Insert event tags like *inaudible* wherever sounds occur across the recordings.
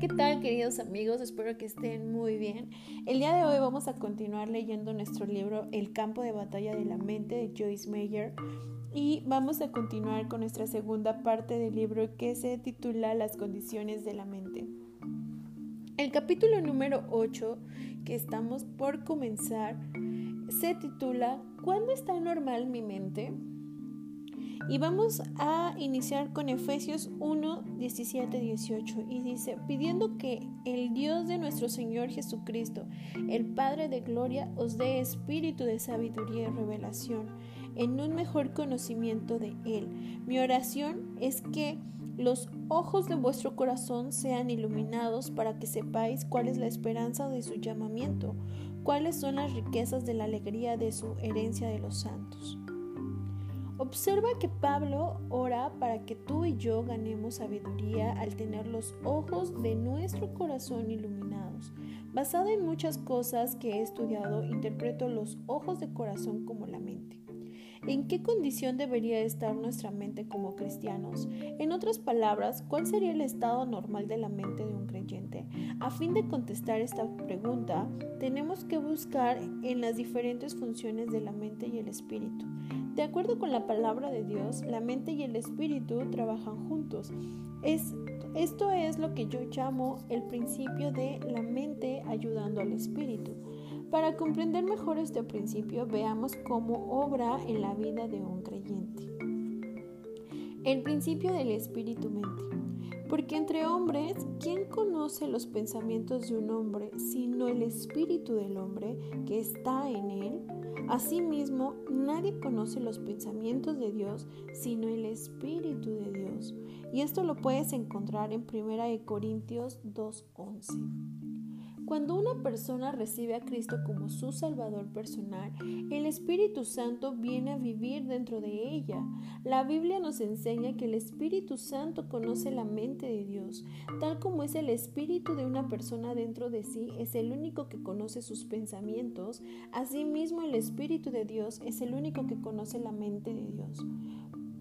¿qué tal queridos amigos? Espero que estén muy bien. El día de hoy vamos a continuar leyendo nuestro libro El campo de batalla de la mente de Joyce Meyer y vamos a continuar con nuestra segunda parte del libro que se titula Las condiciones de la mente. El capítulo número 8 que estamos por comenzar se titula ¿Cuándo está normal mi mente? Y vamos a iniciar con Efesios 1, 17, 18. Y dice, pidiendo que el Dios de nuestro Señor Jesucristo, el Padre de Gloria, os dé espíritu de sabiduría y revelación en un mejor conocimiento de Él. Mi oración es que los ojos de vuestro corazón sean iluminados para que sepáis cuál es la esperanza de su llamamiento, cuáles son las riquezas de la alegría de su herencia de los santos Observa que Pablo ora para que tú y yo ganemos sabiduría al tener los ojos de nuestro corazón iluminados. Basada en muchas cosas que he estudiado, interpreto los ojos de corazón como la mente. ¿En qué condición debería estar nuestra mente como cristianos? En otras palabras, ¿cuál sería el estado normal de la mente de un creyente? A fin de contestar esta pregunta, tenemos que buscar en las diferentes funciones de la mente y el espíritu. De acuerdo con la palabra de Dios, la mente y el espíritu trabajan juntos. Es, esto es lo que yo llamo el principio de la mente ayudando al espíritu. Para comprender mejor este principio, veamos cómo obra en la vida de un creyente. El principio del espíritu-mente. Porque entre hombres, ¿quién conoce los pensamientos de un hombre sino el espíritu del hombre que está en él? Asimismo, nadie conoce los pensamientos de Dios sino el Espíritu de Dios. Y esto lo puedes encontrar en 1 Corintios 2.11. Cuando una persona recibe a Cristo como su Salvador personal, el Espíritu Santo viene a vivir dentro de ella. La Biblia nos enseña que el Espíritu Santo conoce la mente de Dios, tal como es el Espíritu de una persona dentro de sí, es el único que conoce sus pensamientos, asimismo el Espíritu de Dios es el único que conoce la mente de Dios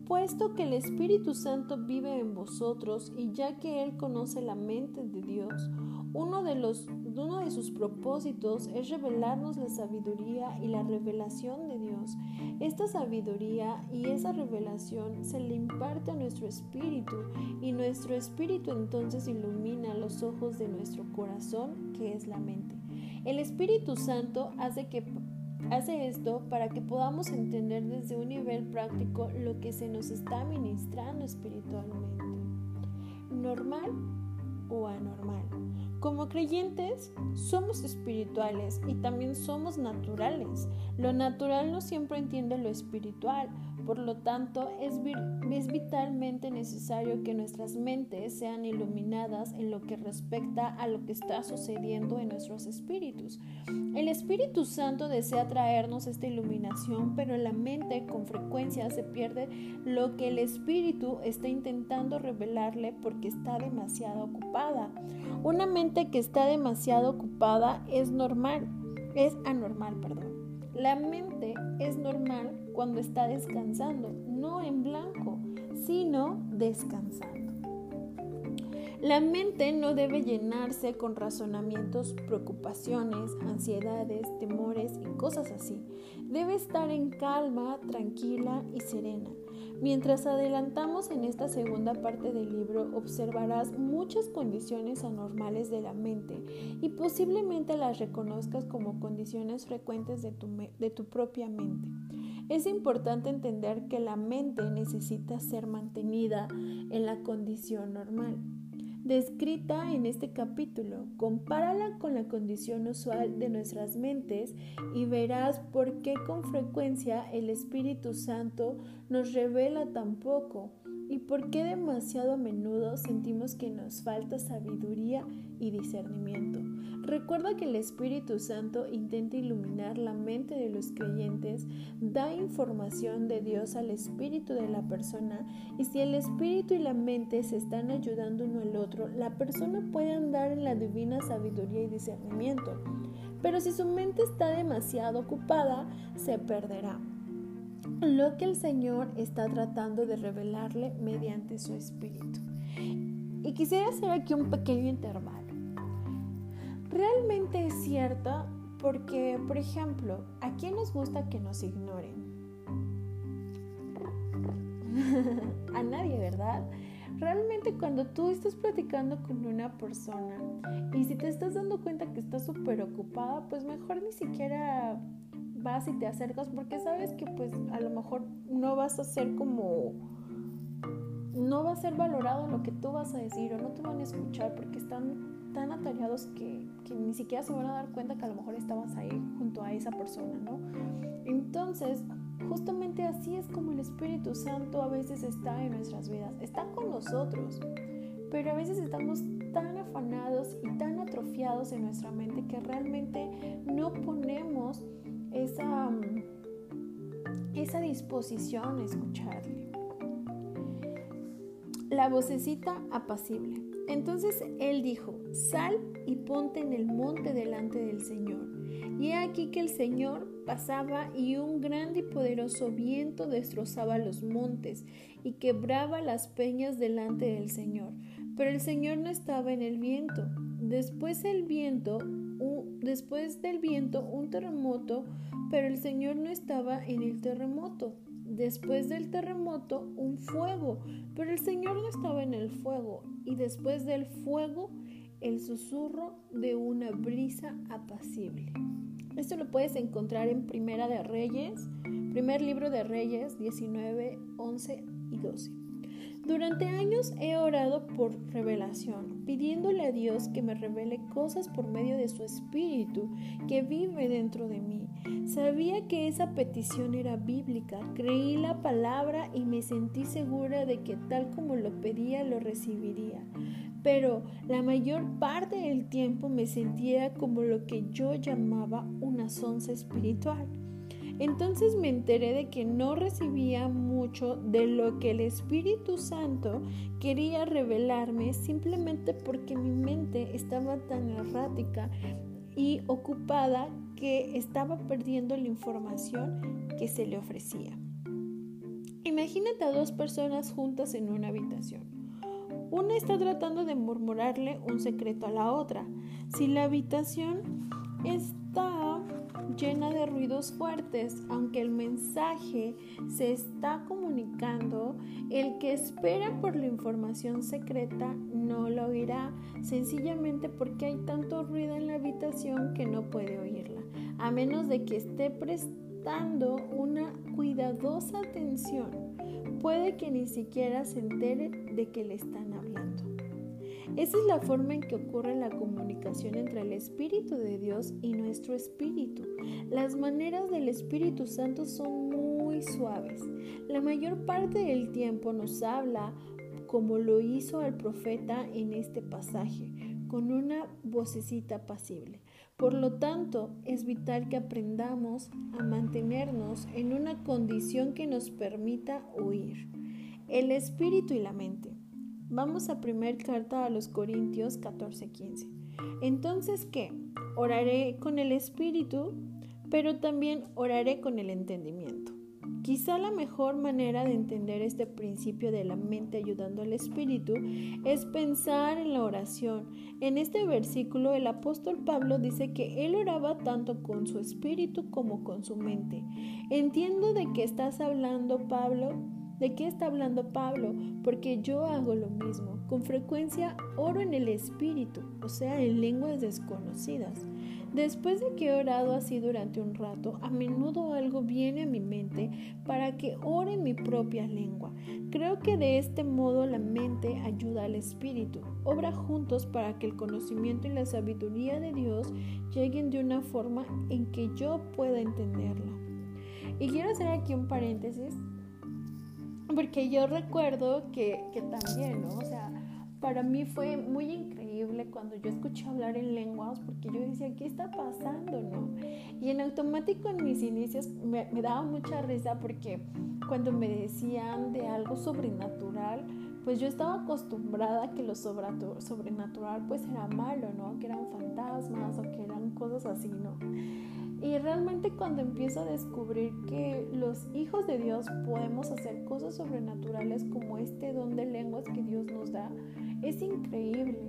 puesto que el Espíritu Santo vive en vosotros y ya que Él conoce la mente de Dios, uno de, los, uno de sus propósitos es revelarnos la sabiduría y la revelación de Dios. Esta sabiduría y esa revelación se le imparte a nuestro espíritu y nuestro espíritu entonces ilumina los ojos de nuestro corazón, que es la mente. El Espíritu Santo hace que Hace esto para que podamos entender desde un nivel práctico lo que se nos está ministrando espiritualmente. Normal o anormal. Como creyentes somos espirituales y también somos naturales. Lo natural no siempre entiende lo espiritual, por lo tanto es, vitalmente necesario que nuestras mentes sean iluminadas en lo que respecta a lo que está sucediendo en nuestros espíritus. El Espíritu Santo desea traernos esta iluminación, pero la mente con frecuencia se pierde lo que el Espíritu está intentando revelarle porque está demasiado ocupada. Una mente que está demasiado ocupada es normal, es anormal, perdón. La mente es normal cuando está descansando, no en blanco, sino descansando. La mente no debe llenarse con razonamientos, preocupaciones, ansiedades, temores y cosas así. Debe estar en calma, tranquila y serena. Mientras adelantamos en esta segunda parte del libro, observarás muchas condiciones anormales de la mente y posiblemente las reconozcas como condiciones frecuentes de tu, de tu propia mente. Es importante entender que la mente necesita ser mantenida en la condición normal descrita en este capítulo. Compárala con la condición usual de nuestras mentes y verás por qué con frecuencia el Espíritu Santo nos revela tan poco y por qué demasiado a menudo sentimos que nos falta sabiduría y discernimiento. Recuerda que el Espíritu Santo intenta iluminar la mente de los creyentes, da información de Dios al espíritu de la persona y si el espíritu y la mente se están ayudando uno al otro, la persona puede andar en la divina sabiduría y discernimiento. Pero si su mente está demasiado ocupada, se perderá lo que el Señor está tratando de revelarle mediante su espíritu. Y quisiera hacer aquí un pequeño intervalo. Realmente es cierto porque, por ejemplo, ¿a quién nos gusta que nos ignoren? *laughs* a nadie, ¿verdad? Realmente cuando tú estás platicando con una persona y si te estás dando cuenta que está súper ocupada, pues mejor ni siquiera vas y te acercas porque sabes que pues a lo mejor no vas a ser como no va a ser valorado lo que tú vas a decir o no te van a escuchar porque están tan atareados que, que, ni siquiera se van a dar cuenta que a lo mejor estabas ahí junto a esa persona, ¿no? Entonces, Justamente así es como el Espíritu Santo a veces está en nuestras vidas, está con nosotros, pero a veces estamos tan afanados y tan atrofiados en nuestra mente que realmente no ponemos esa, esa disposición a escucharle. La vocecita apacible. Entonces él dijo, sal y ponte en el monte delante del Señor. Y he aquí que el Señor pasaba y un grande y poderoso viento destrozaba los montes y quebraba las peñas delante del Señor. Pero el Señor no estaba en el viento. Después el viento, después del viento un terremoto, pero el Señor no estaba en el terremoto. Después del terremoto un fuego, pero el Señor no estaba en el fuego. Y después del fuego el susurro de una brisa apacible. Esto lo puedes encontrar en Primera de Reyes, primer libro de Reyes 19, 11 y 12. Durante años he orado por revelación, pidiéndole a Dios que me revele cosas por medio de su espíritu que vive dentro de mí. Sabía que esa petición era bíblica, creí la palabra y me sentí segura de que tal como lo pedía lo recibiría pero la mayor parte del tiempo me sentía como lo que yo llamaba una sonza espiritual. Entonces me enteré de que no recibía mucho de lo que el Espíritu Santo quería revelarme simplemente porque mi mente estaba tan errática y ocupada que estaba perdiendo la información que se le ofrecía. Imagínate a dos personas juntas en una habitación. Una está tratando de murmurarle un secreto a la otra. Si la habitación está llena de ruidos fuertes, aunque el mensaje se está comunicando, el que espera por la información secreta no lo oirá, sencillamente porque hay tanto ruido en la habitación que no puede oírla, a menos de que esté prestando una cuidadosa atención puede que ni siquiera se entere de que le están hablando. Esa es la forma en que ocurre la comunicación entre el Espíritu de Dios y nuestro espíritu. Las maneras del Espíritu Santo son muy suaves. La mayor parte del tiempo nos habla como lo hizo el profeta en este pasaje, con una vocecita pasible. Por lo tanto, es vital que aprendamos a mantenernos en una condición que nos permita oír. El espíritu y la mente. Vamos a primer carta a los Corintios 14:15. Entonces, ¿qué? Oraré con el espíritu, pero también oraré con el entendimiento. Quizá la mejor manera de entender este principio de la mente ayudando al espíritu es pensar en la oración. En este versículo el apóstol Pablo dice que él oraba tanto con su espíritu como con su mente. Entiendo de qué estás hablando, Pablo. ¿De qué está hablando Pablo? Porque yo hago lo mismo. Con frecuencia oro en el espíritu, o sea, en lenguas desconocidas. Después de que he orado así durante un rato, a menudo algo viene a mi mente para que ore en mi propia lengua. Creo que de este modo la mente ayuda al espíritu. Obra juntos para que el conocimiento y la sabiduría de Dios lleguen de una forma en que yo pueda entenderla. Y quiero hacer aquí un paréntesis, porque yo recuerdo que, que también, ¿no? O sea, para mí fue muy increíble cuando yo escuché hablar en lenguas porque yo decía, ¿qué está pasando? ¿no? Y en automático en mis inicios me, daba mucha risa porque cuando me decían de algo sobrenatural, pues yo estaba acostumbrada a que lo sobrenatural pues era malo, ¿no? Que eran fantasmas o que eran cosas así, ¿no? Y realmente cuando empiezo a descubrir que los hijos de Dios podemos hacer cosas sobrenaturales como este don de lenguas que Dios nos da, es increíble.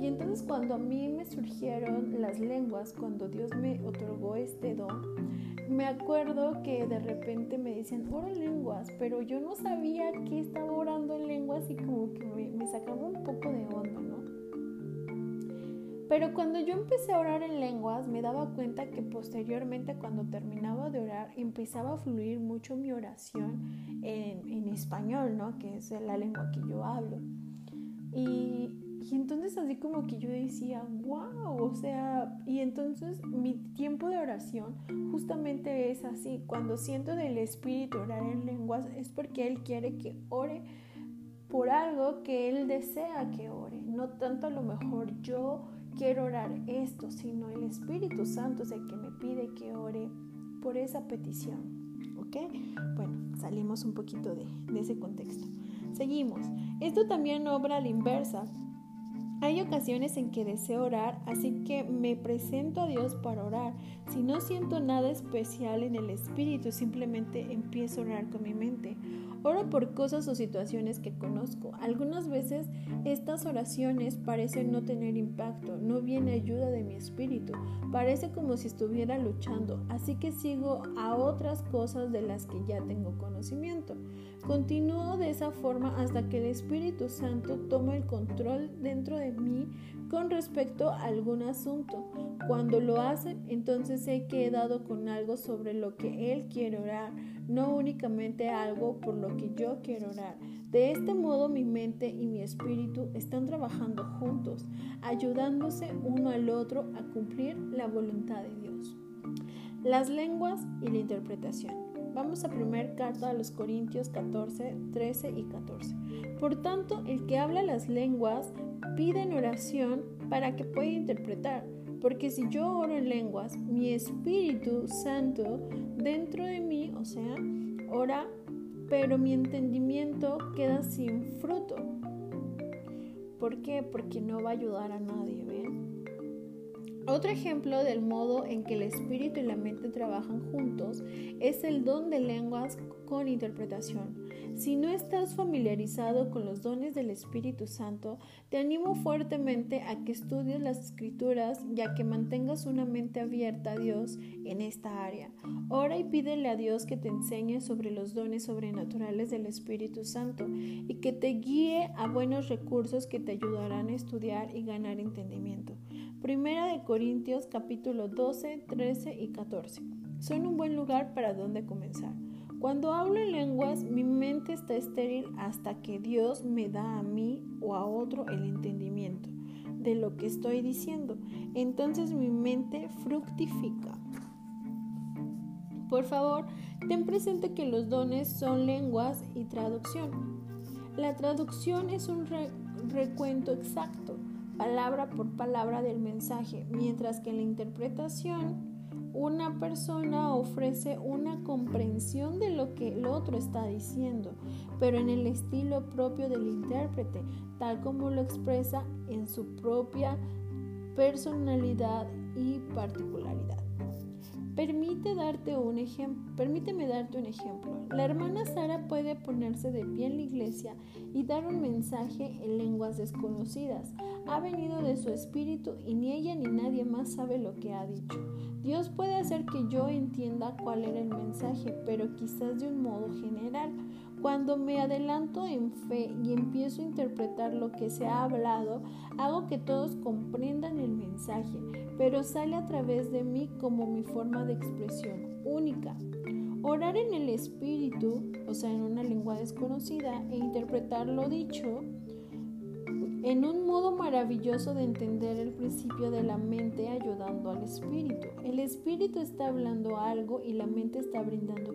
Y entonces cuando a mí me surgieron las lenguas, cuando Dios me otorgó este don, me acuerdo que de repente me decían, ora en lenguas, pero yo no sabía que estaba orando Pero cuando yo empecé a orar en lenguas, me daba cuenta que posteriormente cuando terminaba de orar, empezaba a fluir mucho mi oración en, en español, ¿no? Que es la lengua que yo hablo. Y, y entonces así como que yo decía, wow, o sea, y entonces mi tiempo de oración justamente es así. Cuando siento del Espíritu orar en lenguas es porque Él quiere que ore por algo que Él desea que ore. No tanto a lo mejor yo quiero orar esto, sino el Espíritu Santo es el que me pide que ore por esa petición. ¿Ok? Bueno, salimos un poquito de, de ese contexto. Seguimos. Esto también obra a la inversa. Hay ocasiones en que deseo orar, así que me presento a Dios para orar. Si no siento nada especial en el espíritu, simplemente empiezo a orar con mi mente. Oro por cosas o situaciones que conozco. Algunas veces estas oraciones parecen no tener impacto, no viene ayuda de mi espíritu, parece como si estuviera luchando, así que sigo a otras cosas de las que ya tengo conocimiento. Continúo de esa forma hasta que el Espíritu Santo toma el control dentro de mí con respecto a algún asunto. Cuando lo hace, entonces he dado con algo sobre lo que Él quiere orar, no únicamente algo por lo que yo quiero orar. De este modo mi mente y mi espíritu están trabajando juntos, ayudándose uno al otro a cumplir la voluntad de Dios. Las lenguas y la interpretación. Vamos a primer carta a los Corintios 14, 13 y 14. Por tanto, el que habla las lenguas pide en oración para que pueda interpretar, porque si yo oro en lenguas, mi Espíritu Santo dentro de mí, o sea, ora, pero mi entendimiento queda sin fruto. ¿Por qué? Porque no va a ayudar a nadie, ¿ven? Otro ejemplo del modo en que el espíritu y la mente trabajan juntos es el don de lenguas con interpretación. Si no estás familiarizado con los dones del Espíritu Santo, te animo fuertemente a que estudies las escrituras y a que mantengas una mente abierta a Dios en esta área. Ora y pídele a Dios que te enseñe sobre los dones sobrenaturales del Espíritu Santo y que te guíe a buenos recursos que te ayudarán a estudiar y ganar entendimiento. Primera de Corintios capítulo 12, 13 y 14. Son un buen lugar para donde comenzar. Cuando hablo en lenguas, mi mente está estéril hasta que Dios me da a mí o a otro el entendimiento de lo que estoy diciendo. Entonces mi mente fructifica. Por favor, ten presente que los dones son lenguas y traducción. La traducción es un recuento exacto palabra por palabra del mensaje, mientras que en la interpretación una persona ofrece una comprensión de lo que el otro está diciendo, pero en el estilo propio del intérprete, tal como lo expresa en su propia personalidad y particularidad. Permite darte un permíteme darte un ejemplo. La hermana Sara puede ponerse de pie en la iglesia y dar un mensaje en lenguas desconocidas. Ha venido de su espíritu y ni ella ni nadie más sabe lo que ha dicho. Dios puede hacer que yo entienda cuál era el mensaje, pero quizás de un modo general. Cuando me adelanto en fe y empiezo a interpretar lo que se ha hablado, hago que todos comprendan el mensaje, pero sale a través de mí como mi forma de expresión única. Orar en el espíritu, o sea, en una lengua desconocida, e interpretar lo dicho en un modo maravilloso de entender el principio de la mente ayudando al espíritu. El espíritu está hablando algo y la mente está brindando.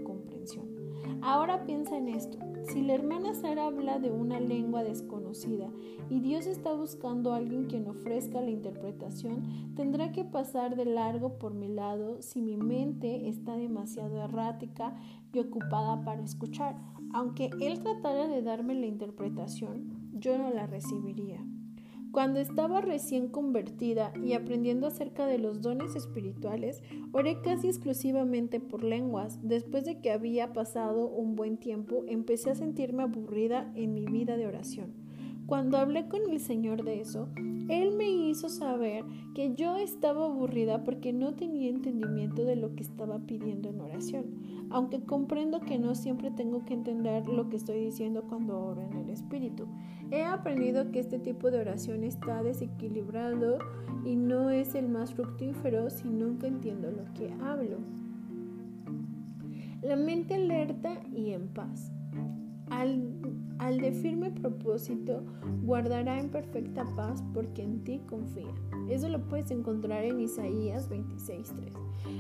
Ahora piensa en esto. Si la hermana Sara habla de una lengua desconocida y Dios está buscando alguien quien ofrezca la interpretación, tendrá que pasar de largo por mi lado si mi mente está demasiado errática y ocupada para escuchar. Aunque Él tratara de darme la interpretación, yo no la recibiría. Cuando estaba recién convertida y aprendiendo acerca de los dones espirituales, oré casi exclusivamente por lenguas. Después de que había pasado un buen tiempo, empecé a sentirme aburrida en mi vida de oración. Cuando hablé con el Señor de eso, Él me hizo saber que yo estaba aburrida porque no tenía entendimiento de lo que estaba pidiendo en oración, aunque comprendo que no siempre tengo que entender lo que estoy diciendo cuando oro en el Espíritu. He aprendido que este tipo de oración está desequilibrado y no es el más fructífero si nunca entiendo lo que hablo. La mente alerta y en paz. Al, al, de firme propósito, guardará en perfecta paz porque en ti confía. Eso lo puedes encontrar en Isaías 26.3.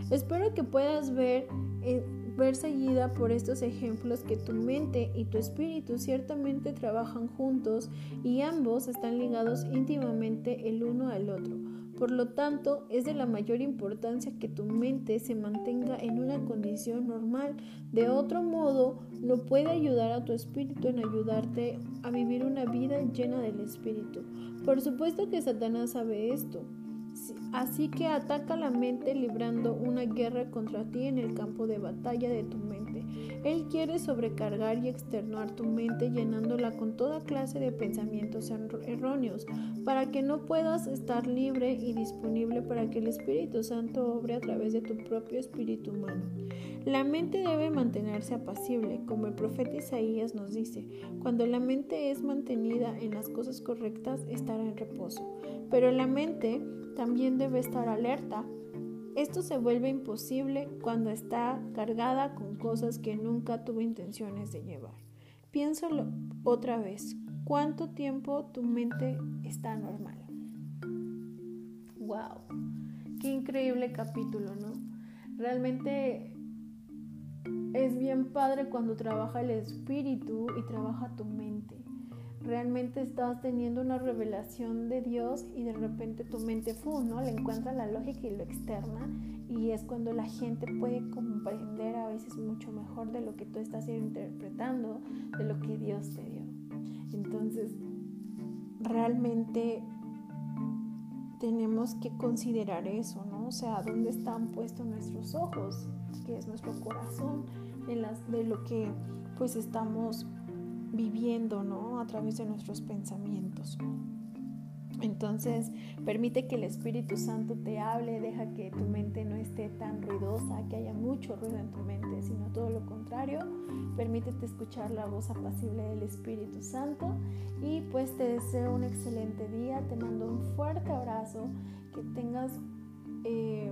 Espero que puedas ver, eh, ver seguida por estos ejemplos que tu mente y tu espíritu ciertamente trabajan juntos y ambos están ligados íntimamente el uno al otro por lo tanto, es de la mayor importancia que tu mente se mantenga en una condición normal. De otro modo, no puede ayudar a tu espíritu en ayudarte a vivir una vida llena del espíritu. Por supuesto que Satanás sabe esto. Así que ataca la mente librando una guerra contra ti en el campo de batalla de tu mente. Él quiere sobrecargar y externar tu mente llenándola con toda clase de pensamientos erróneos para que no puedas estar libre y disponible para que el Espíritu Santo obre a través de tu propio espíritu humano. La mente debe mantenerse apacible, como el profeta Isaías nos dice. Cuando la mente es mantenida en las cosas correctas, estará en reposo. Pero la mente también debe estar alerta. Esto se vuelve imposible cuando está cargada con cosas que nunca tuvo intenciones de llevar. Piénsalo otra vez. ¿Cuánto tiempo tu mente está normal? ¡Wow! Qué increíble capítulo, ¿no? Realmente es bien padre cuando trabaja el espíritu y trabaja tu mente realmente estás teniendo una revelación de Dios y de repente tu mente fu, ¿no? Le encuentra la lógica y lo externa y es cuando la gente puede comprender a veces mucho mejor de lo que tú estás interpretando, de lo que Dios te dio. Entonces, realmente tenemos que considerar eso, ¿no? O sea, ¿dónde están puestos nuestros ojos? Que es nuestro corazón, de, las, de lo que pues estamos viviendo, ¿no? A través de nuestros pensamientos. Entonces, permite que el Espíritu Santo te hable, deja que tu mente no esté tan ruidosa, que haya mucho ruido en tu mente, sino todo lo contrario. Permítete escuchar la voz apacible del Espíritu Santo y pues te deseo un excelente día, te mando un fuerte abrazo, que tengas... Eh,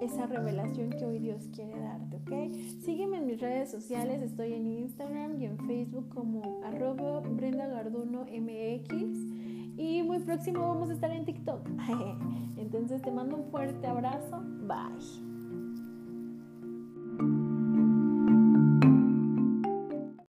esa revelación que hoy Dios quiere darte, ¿ok? Sígueme en mis redes sociales, estoy en Instagram y en Facebook como arroba Brenda Garduno MX y muy próximo vamos a estar en TikTok. *laughs* Entonces te mando un fuerte abrazo, bye.